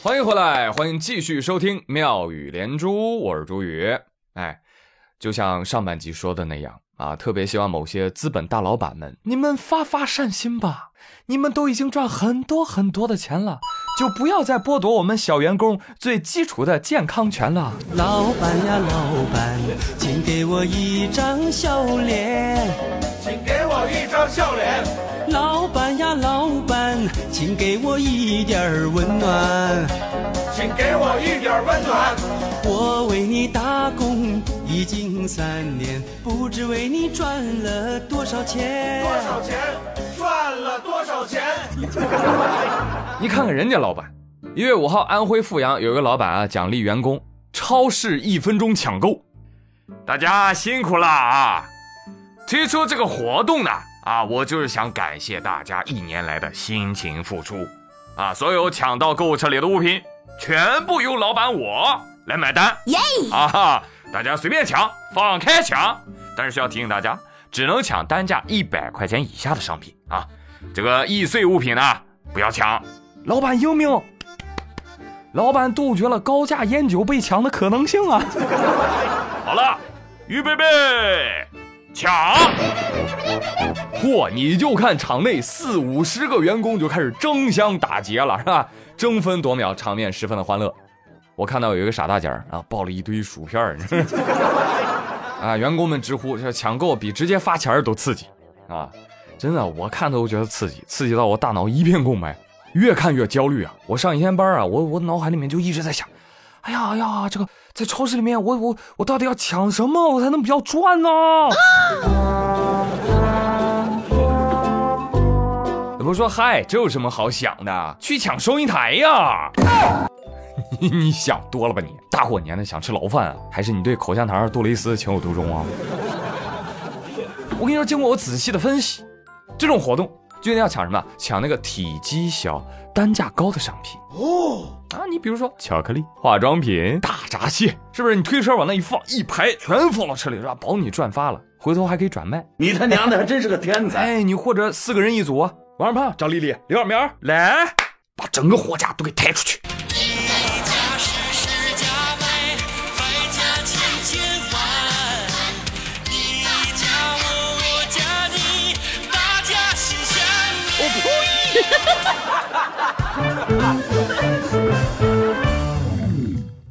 欢迎回来，欢迎继续收听妙语连珠，我是朱宇。哎，就像上半集说的那样啊，特别希望某些资本大老板们，你们发发善心吧，你们都已经赚很多很多的钱了，就不要再剥夺我们小员工最基础的健康权了。老板呀，老板，请给我一张笑脸。请给我一张笑脸。老板呀，老板，请给我一点温暖。请给我一点温暖。我为你打工已经三年，不知为你赚了多少钱。多少钱？赚了多少钱？你看看人家老板，一月五号，安徽阜阳有一个老板啊，奖励员工超市一分钟抢购，大家辛苦了啊！推出这个活动呢，啊，我就是想感谢大家一年来的辛勤付出，啊，所有抢到购物车里的物品，全部由老板我来买单，耶！啊，大家随便抢，放开抢，但是需要提醒大家，只能抢单价一百块钱以下的商品啊，这个易碎物品呢，不要抢。老板英明，老板杜绝了高价烟酒被抢的可能性啊！好了，预备备。抢！嚯，你就看场内四五十个员工就开始争相打劫了，是吧？争分夺秒，场面十分的欢乐。我看到有一个傻大姐啊，抱了一堆薯片儿，啊，员工们直呼这抢购比直接发钱都刺激啊！真的，我看都觉得刺激，刺激到我大脑一片空白，越看越焦虑啊！我上一天班啊，我我脑海里面就一直在想。哎呀哎呀，这个在超市里面，我我我到底要抢什么，我才能比较赚呢？我说嗨，这有什么好想的？去抢收银台呀！你 你想多了吧你？大过年的想吃牢饭啊？还是你对口香糖杜蕾斯情有独钟啊？我跟你说，经过我仔细的分析，这种活动就一定要抢什么？抢那个体积小、单价高的商品哦。啊，你比如说巧克力、化妆品、大闸蟹，是不是？你推车往那一放，一排全放到车里，是吧？保你赚发了，回头还可以转卖。你他娘的还真是个天才！哎，你或者四个人一组，王二胖、张丽丽、刘小明，来，把整个货架都给抬出去。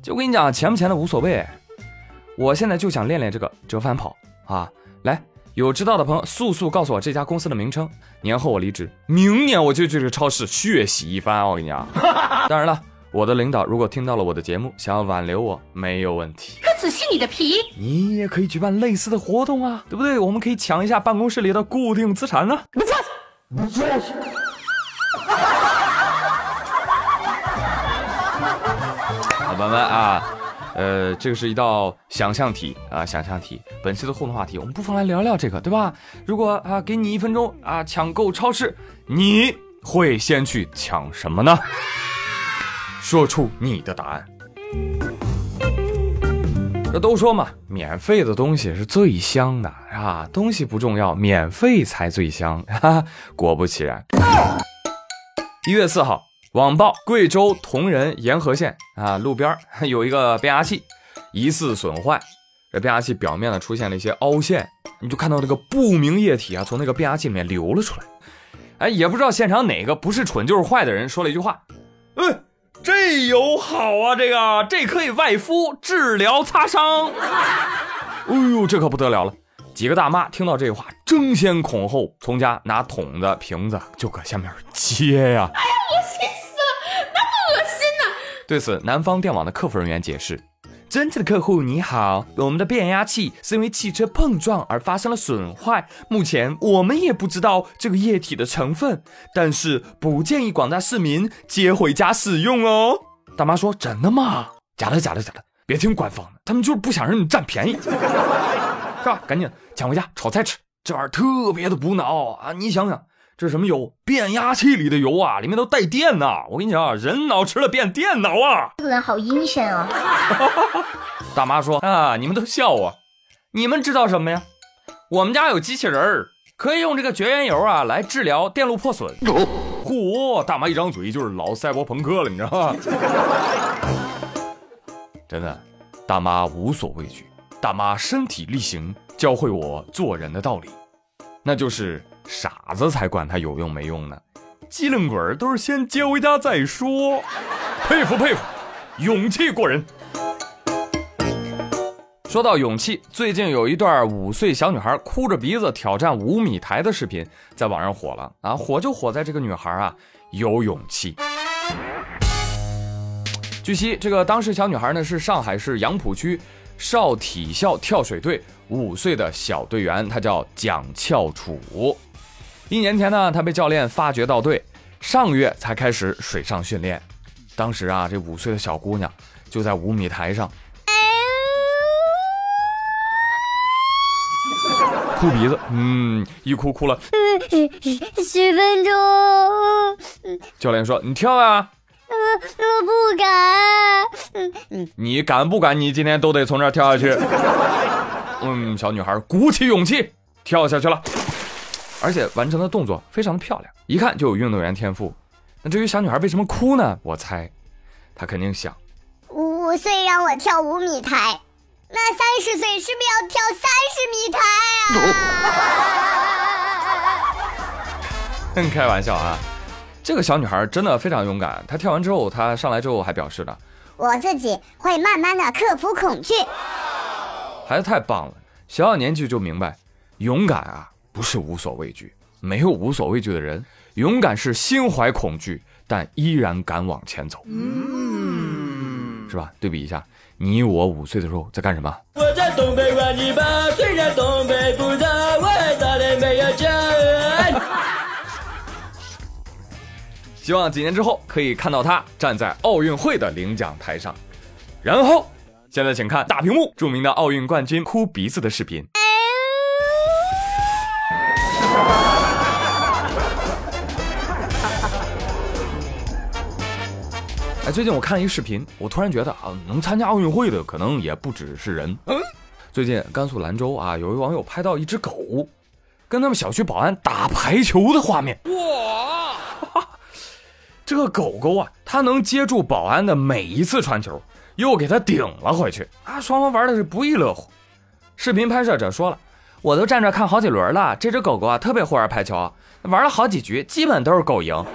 就我跟你讲，钱不钱的无所谓，我现在就想练练这个折返跑啊！来，有知道的朋友速速告诉我这家公司的名称。年后我离职，明年我就去这个超市血洗一番。我跟你讲，当然了，我的领导如果听到了我的节目，想要挽留我，没有问题。可仔细你的皮，你也可以举办类似的活动啊，对不对？我们可以抢一下办公室里的固定资产呢。朋友们啊，呃，这个是一道想象题啊，想象题。本期的互动话题，我们不妨来聊聊这个，对吧？如果啊，给你一分钟啊，抢购超市，你会先去抢什么呢？说出你的答案。这都说嘛，免费的东西是最香的，是吧？东西不重要，免费才最香。哈哈，果不其然，一月四号。网曝贵州铜仁沿河县啊，路边 有一个变压器疑似损坏，这变压器表面呢出现了一些凹陷，你就看到那个不明液体啊从那个变压器里面流了出来。哎，也不知道现场哪个不是蠢就是坏的人说了一句话：“哎，这油好啊，这个这可以外敷治疗擦伤。”哎呦，这可不得了了！几个大妈听到这话，争先恐后从家拿桶子瓶子就搁下面接呀。哎，对此，南方电网的客服人员解释：“真正的客户你好，我们的变压器是因为汽车碰撞而发生了损坏，目前我们也不知道这个液体的成分，但是不建议广大市民接回家使用哦。”大妈说：“真的吗？假的，假的，假的！别听官方的，他们就是不想让你占便宜，是吧？赶紧抢回家炒菜吃，这玩意儿特别的补脑啊！你想想。”这是什么油？变压器里的油啊，里面都带电呐！我跟你讲啊，人脑吃了变电脑啊！这个人好阴险啊！大妈说啊，你们都笑我，你们知道什么呀？我们家有机器人儿，可以用这个绝缘油啊来治疗电路破损。嚯，大妈一张嘴就是老赛博朋克了，你知道吗？真的，大妈无所畏惧，大妈身体力行，教会我做人的道理，那就是傻子才管它有用没用呢，机灵鬼儿都是先接回家再说。佩服佩服，勇气过人。说到勇气，最近有一段五岁小女孩哭着鼻子挑战五米台的视频在网上火了啊！火就火在这个女孩啊有勇气。据悉，这个当事小女孩呢是上海市杨浦区少体校跳水队五岁的小队员，她叫蒋翘楚。一年前呢，她被教练发掘到队，上个月才开始水上训练。当时啊，这五岁的小姑娘就在五米台上。哭鼻子，嗯，一哭哭了十分钟。教练说：“你跳啊！”我我不敢。你敢不敢？你今天都得从这儿跳下去。嗯，小女孩鼓起勇气跳下去了，而且完成的动作非常的漂亮，一看就有运动员天赋。那至于小女孩为什么哭呢？我猜，她肯定想：五岁让我跳五米台。那三十岁是不是要跳三十米台啊？开玩笑啊！这个小女孩真的非常勇敢。她跳完之后，她上来之后还表示呢：“我自己会慢慢的克服恐惧。”孩子太棒了，小小年纪就明白，勇敢啊不是无所畏惧，没有无所畏惧的人，勇敢是心怀恐惧但依然敢往前走，嗯，是吧？对比一下。你我五岁的时候在干什么？我在东北玩泥巴，虽然东北不大，我爱大连没有家。希望几年之后可以看到他站在奥运会的领奖台上。然后，现在请看大屏幕著名的奥运冠军哭鼻子的视频。最近我看了一视频，我突然觉得啊，能参加奥运会的可能也不只是人。嗯，最近甘肃兰州啊，有一网友拍到一只狗跟他们小区保安打排球的画面。哇，这个狗狗啊，它能接住保安的每一次传球，又给他顶了回去啊，双方玩的是不亦乐乎。视频拍摄者说了，我都站着看好几轮了，这只狗狗啊特别会玩排球，玩了好几局，基本都是狗赢。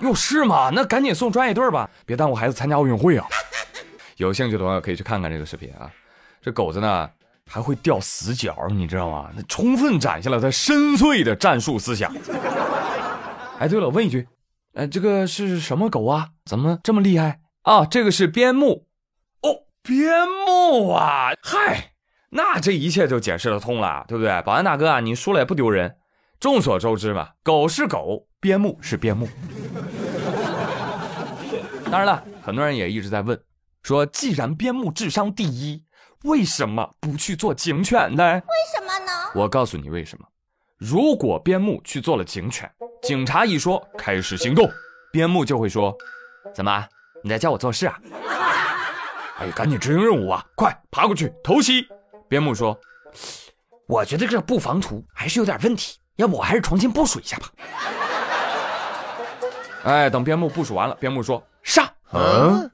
哟，是吗？那赶紧送专业队吧，别耽误孩子参加奥运会啊！有兴趣的朋友可以去看看这个视频啊。这狗子呢还会掉死角，你知道吗？那充分展现了他深邃的战术思想。哎，对了，问一句，哎，这个是什么狗啊？怎么这么厉害啊？这个是边牧。哦，边牧啊！嗨，那这一切就解释得通了，对不对？保安大哥啊，你输了也不丢人。众所周知嘛，狗是狗，边牧是边牧。当然了，很多人也一直在问，说既然边牧智商第一，为什么不去做警犬呢？为什么呢？我告诉你为什么。如果边牧去做了警犬，警察一说开始行动，边牧就会说：“怎么你在教我做事啊？”哎，赶紧执行任务啊！快爬过去偷袭。边牧说：“我觉得这布防图还是有点问题。”要不我还是重新部署一下吧。哎，等边牧部署完了，边牧说上。嗯。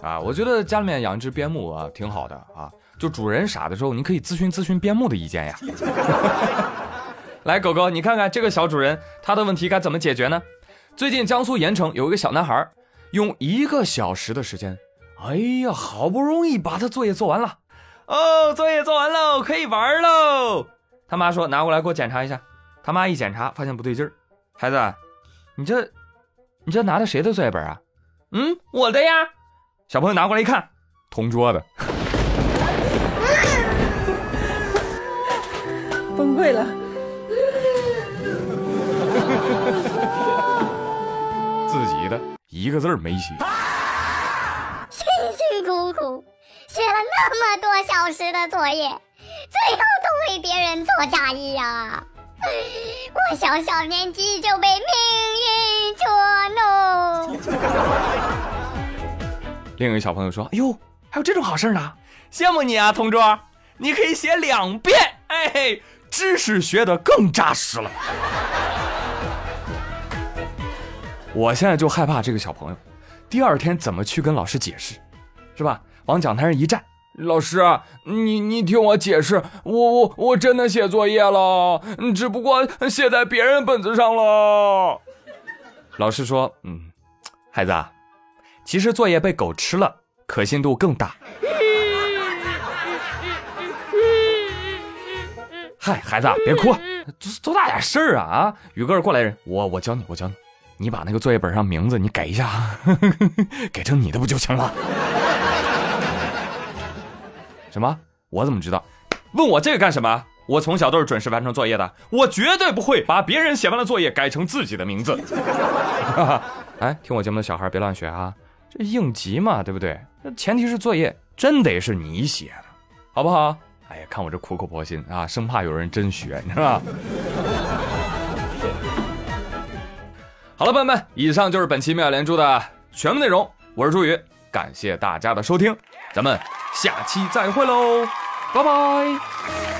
啊，我觉得家里面养一只边牧啊，挺好的啊。就主人傻的时候，你可以咨询咨询边牧的意见呀。来，狗狗，你看看这个小主人，他的问题该怎么解决呢？最近江苏盐城有一个小男孩，用一个小时的时间。哎呀，好不容易把他作业做完了，哦，作业做完喽，可以玩喽。他妈说拿过来给我检查一下。他妈一检查，发现不对劲儿。孩子，你这，你这拿的谁的作业本啊？嗯，我的呀。小朋友拿过来一看，同桌的。崩溃了。自己的一个字儿没写。辛辛苦苦写了那么多小时的作业，最后都为别人做嫁衣呀！我小小年纪就被命运捉弄。另一个小朋友说：“哎呦，还有这种好事呢，羡慕你啊，同桌！你可以写两遍，哎，知识学的更扎实了。我现在就害怕这个小朋友，第二天怎么去跟老师解释，是吧？往讲台上一站，老师，你你听我解释，我我我真的写作业了，只不过写在别人本子上了。老师说，嗯，孩子，其实作业被狗吃了，可信度更大。嗨，孩子，别哭，多大点事儿啊啊！宇哥，过来人，我我教你，我教你，你把那个作业本上名字你改一下，改成你的不就行了？什么？我怎么知道？问我这个干什么？我从小都是准时完成作业的，我绝对不会把别人写完的作业改成自己的名字。哎，听我节目的小孩别乱学啊，这应急嘛，对不对？那前提是作业真得是你写的，好不好？哎呀，看我这苦口婆心啊，生怕有人真学，你知道吧？好了，朋友们，以上就是本期妙连珠的全部内容。我是朱宇，感谢大家的收听，咱们下期再会喽，拜拜。